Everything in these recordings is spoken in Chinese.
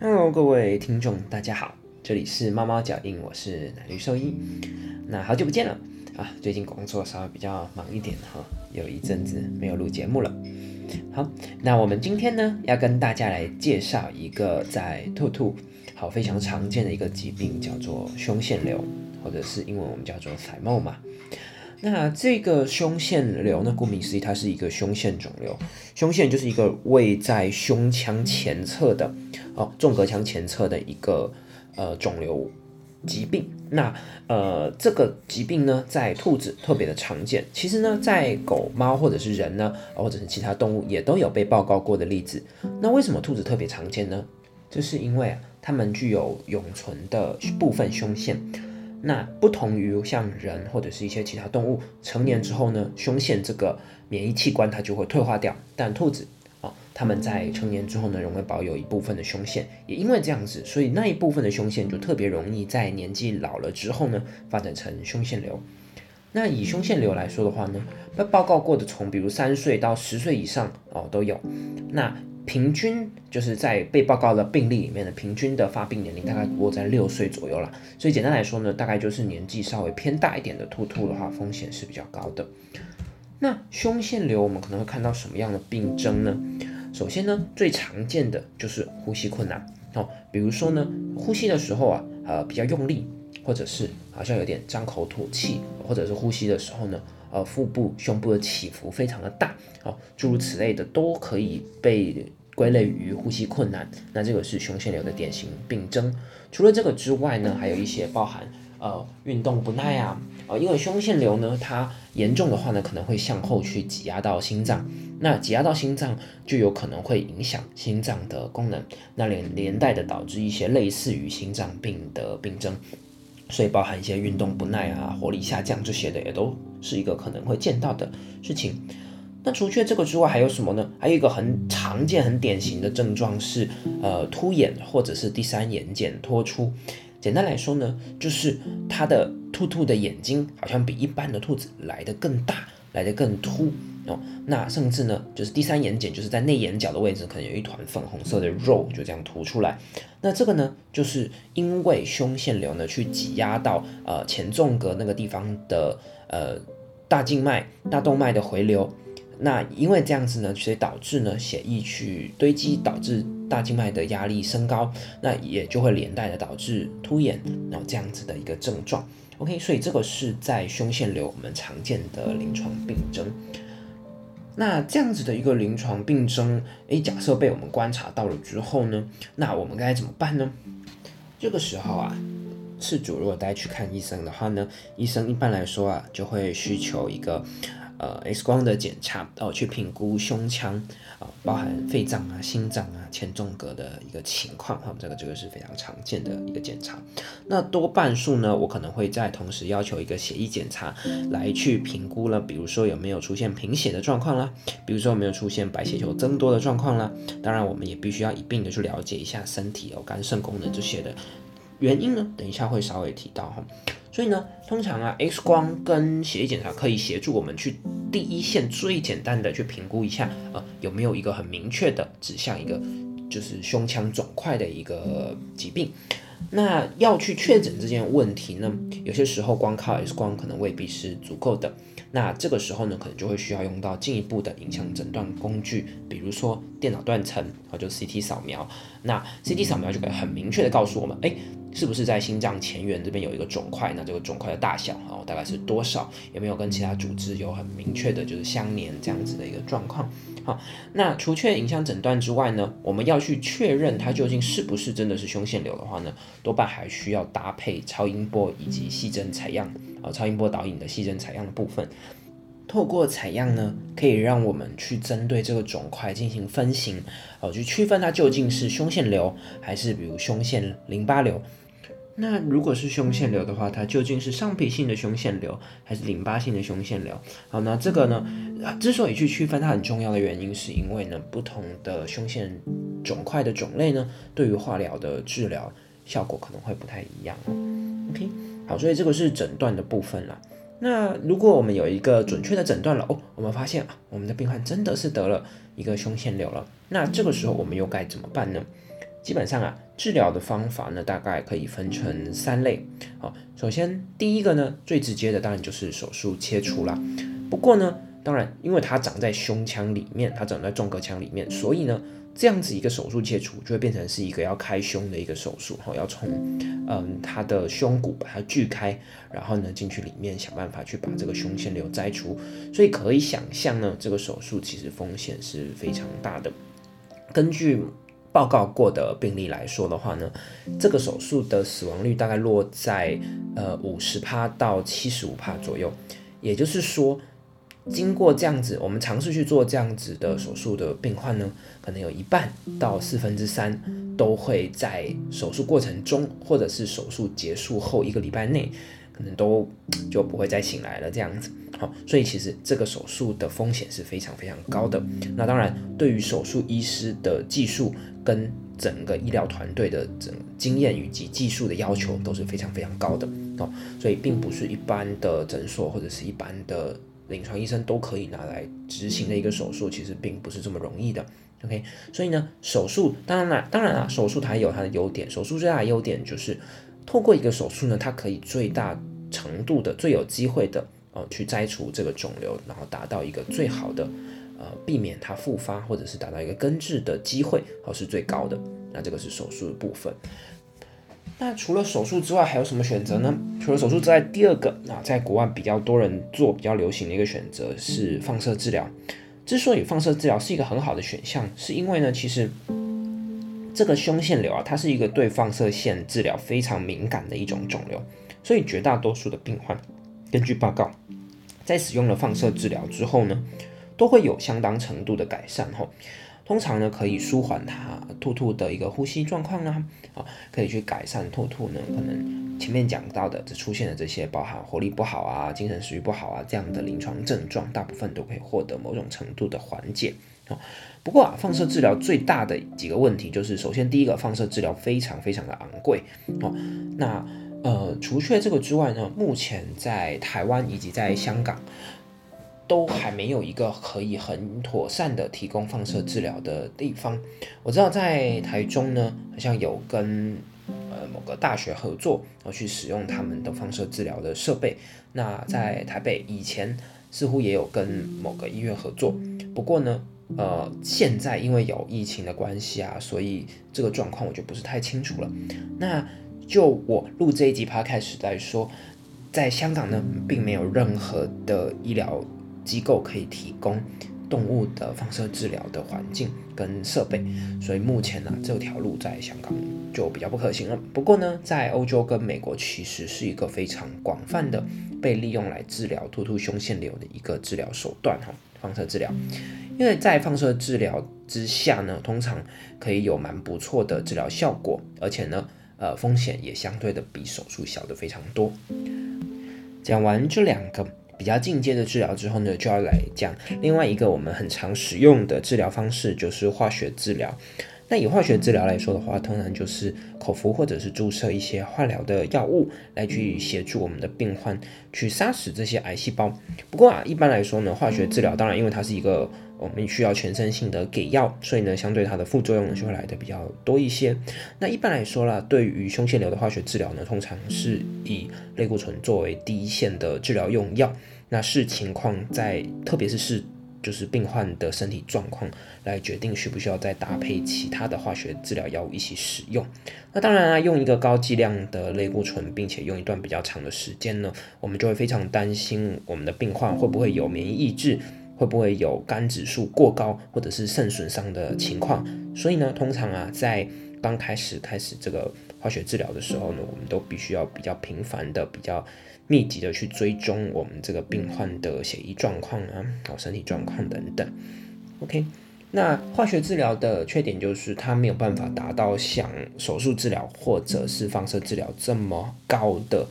Hello，各位听众，大家好，这里是猫猫脚印，我是奶绿兽医。那好久不见了啊，最近工作稍微比较忙一点哈，有一阵子没有录节目了。好，那我们今天呢，要跟大家来介绍一个在兔兔好非常常见的一个疾病，叫做胸腺瘤，或者是英文我们叫做 thymoma。那这个胸腺瘤呢？顾名思义，它是一个胸腺肿瘤。胸腺就是一个位在胸腔前侧的哦，纵隔腔前侧的一个呃肿瘤疾病。那呃，这个疾病呢，在兔子特别的常见。其实呢，在狗猫或者是人呢，或者是其他动物也都有被报告过的例子。那为什么兔子特别常见呢？就是因为啊它们具有永存的部分胸腺。那不同于像人或者是一些其他动物，成年之后呢，胸腺这个免疫器官它就会退化掉。但兔子他，们在成年之后呢，仍会保有一部分的胸腺。也因为这样子，所以那一部分的胸腺就特别容易在年纪老了之后呢，发展成胸腺瘤。那以胸腺瘤来说的话呢，被报告过的从比如三岁到十岁以上哦都有。那平均就是在被报告的病例里面的平均的发病年龄大概落在六岁左右了，所以简单来说呢，大概就是年纪稍微偏大一点的兔兔的话，风险是比较高的。那胸腺瘤我们可能会看到什么样的病征呢？首先呢，最常见的就是呼吸困难哦，比如说呢，呼吸的时候啊，呃比较用力，或者是好像有点张口吐气，或者是呼吸的时候呢，呃腹部胸部的起伏非常的大哦，诸如此类的都可以被。归类于呼吸困难，那这个是胸腺瘤的典型病征。除了这个之外呢，还有一些包含呃运动不耐啊，啊因为胸腺瘤呢，它严重的话呢，可能会向后去挤压到心脏，那挤压到心脏就有可能会影响心脏的功能，那连连带的导致一些类似于心脏病的病症，所以包含一些运动不耐啊、活力下降这些的，也都是一个可能会见到的事情。那除却这个之外，还有什么呢？还有一个很常见、很典型的症状是，呃，凸眼或者是第三眼睑脱出。简单来说呢，就是它的兔兔的眼睛好像比一般的兔子来的更大，来的更凸哦。那甚至呢，就是第三眼睑，就是在内眼角的位置，可能有一团粉红色的肉就这样凸出来。那这个呢，就是因为胸腺瘤呢去挤压到呃前纵隔那个地方的呃大静脉、大动脉的回流。那因为这样子呢，所以导致呢血液去堆积，导致大静脉的压力升高，那也就会连带的导致突眼，然后这样子的一个症状。OK，所以这个是在胸腺瘤我们常见的临床病症。那这样子的一个临床病症，诶，假设被我们观察到了之后呢，那我们该怎么办呢？这个时候啊，事主如果带去看医生的话呢，医生一般来说啊，就会需求一个。呃，X 光的检查哦，去评估胸腔啊，包含肺脏啊、心脏啊、前纵隔的一个情况哈，这个这个是非常常见的一个检查。那多半数呢，我可能会在同时要求一个血液检查来去评估了，比如说有没有出现贫血的状况啦，比如说有没有出现白血球增多的状况啦。当然，我们也必须要一并的去了解一下身体有肝肾功能这些的原因呢，等一下会稍微提到哈。所以呢，通常啊，X 光跟血液检查可以协助我们去第一线最简单的去评估一下，呃，有没有一个很明确的指向一个就是胸腔肿块的一个疾病。那要去确诊这件问题呢，有些时候光靠 X 光可能未必是足够的。那这个时候呢，可能就会需要用到进一步的影像诊断工具，比如说电脑断层，或者 CT 扫描。那 CT 扫描就可以很明确的告诉我们，哎。是不是在心脏前缘这边有一个肿块？那这个肿块的大小啊，大概是多少？有没有跟其他组织有很明确的，就是相连这样子的一个状况？好，那除却影像诊断之外呢，我们要去确认它究竟是不是真的是胸腺瘤的话呢，多半还需要搭配超音波以及细针采样啊，超音波导引的细针采样的部分。透过采样呢，可以让我们去针对这个肿块进行分型，哦，去区分它究竟是胸腺瘤还是比如胸腺淋巴瘤。那如果是胸腺瘤的话，它究竟是上皮性的胸腺瘤还是淋巴性的胸腺瘤？好，那这个呢，之所以去区分它很重要的原因，是因为呢，不同的胸腺肿块的种类呢，对于化疗的治疗效果可能会不太一样。OK，好，所以这个是诊断的部分了。那如果我们有一个准确的诊断了，哦，我们发现啊，我们的病患真的是得了一个胸腺瘤了，那这个时候我们又该怎么办呢？基本上啊，治疗的方法呢，大概可以分成三类。好，首先第一个呢，最直接的当然就是手术切除啦。不过呢，当然因为它长在胸腔里面，它长在纵隔腔里面，所以呢，这样子一个手术切除就会变成是一个要开胸的一个手术。哈，要从嗯它的胸骨把它锯开，然后呢进去里面想办法去把这个胸腺瘤摘除。所以可以想象呢，这个手术其实风险是非常大的。根据报告过的病例来说的话呢，这个手术的死亡率大概落在呃五十帕到七十五帕左右。也就是说，经过这样子，我们尝试去做这样子的手术的病患呢，可能有一半到四分之三都会在手术过程中，或者是手术结束后一个礼拜内，可能都就不会再醒来了这样子。好，所以其实这个手术的风险是非常非常高的。那当然，对于手术医师的技术。跟整个医疗团队的整经验以及技术的要求都是非常非常高的哦，所以并不是一般的诊所或者是一般的临床医生都可以拿来执行的一个手术，其实并不是这么容易的。OK，所以呢，手术当然啦，当然啦，手术它有它的优点，手术最大的优点就是透过一个手术呢，它可以最大程度的、最有机会的呃去摘除这个肿瘤，然后达到一个最好的。呃，避免它复发，或者是达到一个根治的机会，哦，是最高的。那这个是手术的部分。那除了手术之外，还有什么选择呢？除了手术之外，第二个啊，在国外比较多人做、比较流行的一个选择是放射治疗。之所以放射治疗是一个很好的选项，是因为呢，其实这个胸腺瘤啊，它是一个对放射线治疗非常敏感的一种肿瘤，所以绝大多数的病患，根据报告，在使用了放射治疗之后呢。都会有相当程度的改善吼，通常呢可以舒缓它兔兔的一个呼吸状况啊，啊可以去改善兔兔呢可能前面讲到的这出现的这些包含活力不好啊、精神食欲不好啊这样的临床症状，大部分都可以获得某种程度的缓解哦。不过啊，放射治疗最大的几个问题就是，首先第一个，放射治疗非常非常的昂贵哦。那呃，除却这个之外呢，目前在台湾以及在香港。都还没有一个可以很妥善的提供放射治疗的地方。我知道在台中呢，好像有跟呃某个大学合作，然后去使用他们的放射治疗的设备。那在台北以前似乎也有跟某个医院合作，不过呢，呃，现在因为有疫情的关系啊，所以这个状况我就不是太清楚了。那就我录这一集 podcast 来说，在香港呢，并没有任何的医疗。机构可以提供动物的放射治疗的环境跟设备，所以目前呢这条路在香港就比较不可行了。不过呢，在欧洲跟美国其实是一个非常广泛的被利用来治疗突突胸腺瘤的一个治疗手段哈，放射治疗。因为在放射治疗之下呢，通常可以有蛮不错的治疗效果，而且呢，呃，风险也相对的比手术小的非常多。讲完这两个。比较进阶的治疗之后呢，就要来讲另外一个我们很常使用的治疗方式，就是化学治疗。那以化学治疗来说的话，通常就是口服或者是注射一些化疗的药物，来去协助我们的病患去杀死这些癌细胞。不过啊，一般来说呢，化学治疗当然因为它是一个我们需要全身性的给药，所以呢，相对它的副作用就会来的比较多一些。那一般来说啦，对于胸腺瘤的化学治疗呢，通常是以类固醇作为第一线的治疗用药。那视情况在，特别是是就是病患的身体状况来决定需不需要再搭配其他的化学治疗药物一起使用。那当然啊，用一个高剂量的类固醇，并且用一段比较长的时间呢，我们就会非常担心我们的病患会不会有免疫抑制，会不会有肝指数过高或者是肾损伤的情况。所以呢，通常啊，在刚开始开始这个化学治疗的时候呢，我们都必须要比较频繁的比较。密集的去追踪我们这个病患的血液状况啊，哦，身体状况等等。OK，那化学治疗的缺点就是它没有办法达到像手术治疗或者是放射治疗这么高的。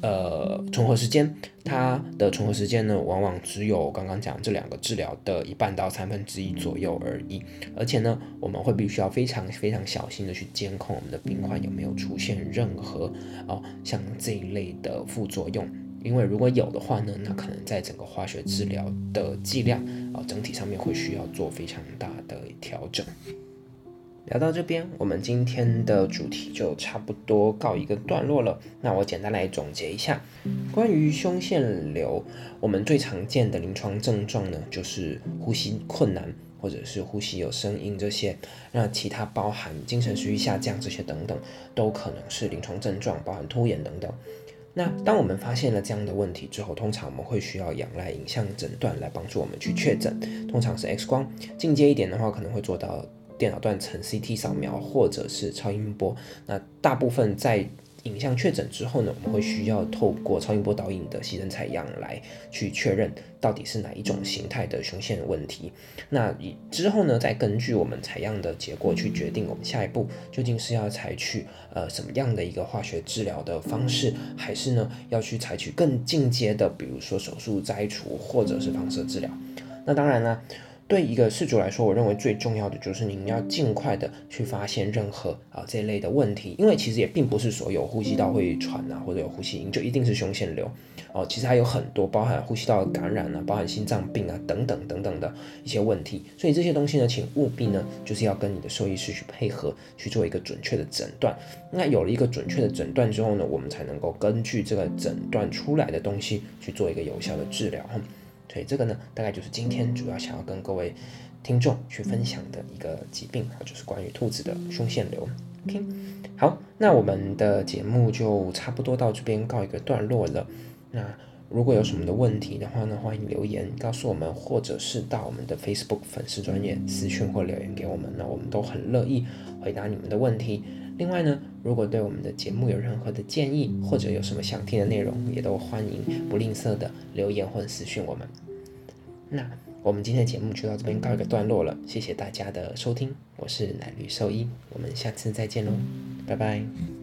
呃，存活时间，它的存活时间呢，往往只有刚刚讲这两个治疗的一半到三分之一左右而已。而且呢，我们会必须要非常非常小心的去监控我们的病患有没有出现任何哦像这一类的副作用。因为如果有的话呢，那可能在整个化学治疗的剂量啊整体上面会需要做非常大的调整。聊到这边，我们今天的主题就差不多告一个段落了。那我简单来总结一下，关于胸腺瘤，我们最常见的临床症状呢，就是呼吸困难，或者是呼吸有声音这些。那其他包含精神食欲下降这些等等，都可能是临床症状，包含拖延等等。那当我们发现了这样的问题之后，通常我们会需要仰赖影像诊断来帮助我们去确诊，通常是 X 光，进阶一点的话可能会做到。电脑断层、CT 扫描或者是超音波，那大部分在影像确诊之后呢，我们会需要透过超音波导引的牺牲采样来去确认到底是哪一种形态的胸腺问题。那以之后呢，再根据我们采样的结果去决定我们下一步究竟是要采取呃什么样的一个化学治疗的方式，还是呢要去采取更进阶的，比如说手术摘除或者是放射治疗。那当然呢。对一个事主来说，我认为最重要的就是您要尽快的去发现任何啊这类的问题，因为其实也并不是所有呼吸道会喘啊或者有呼吸音就一定是胸腺瘤哦，其实还有很多包含呼吸道的感染啊、包含心脏病啊等等等等的一些问题，所以这些东西呢，请务必呢就是要跟你的兽医师去配合去做一个准确的诊断。那有了一个准确的诊断之后呢，我们才能够根据这个诊断出来的东西去做一个有效的治疗。所以这个呢，大概就是今天主要想要跟各位听众去分享的一个疾病啊，就是关于兔子的胸腺瘤。OK，好，那我们的节目就差不多到这边告一个段落了。那如果有什么的问题的话呢，欢迎留言告诉我们，或者是到我们的 Facebook 粉丝专业私讯或留言给我们，那我们都很乐意回答你们的问题。另外呢，如果对我们的节目有任何的建议，或者有什么想听的内容，也都欢迎不吝啬的留言或者私讯我们。那我们今天的节目就到这边告一个段落了，谢谢大家的收听，我是奶绿兽医，我们下次再见喽，拜拜。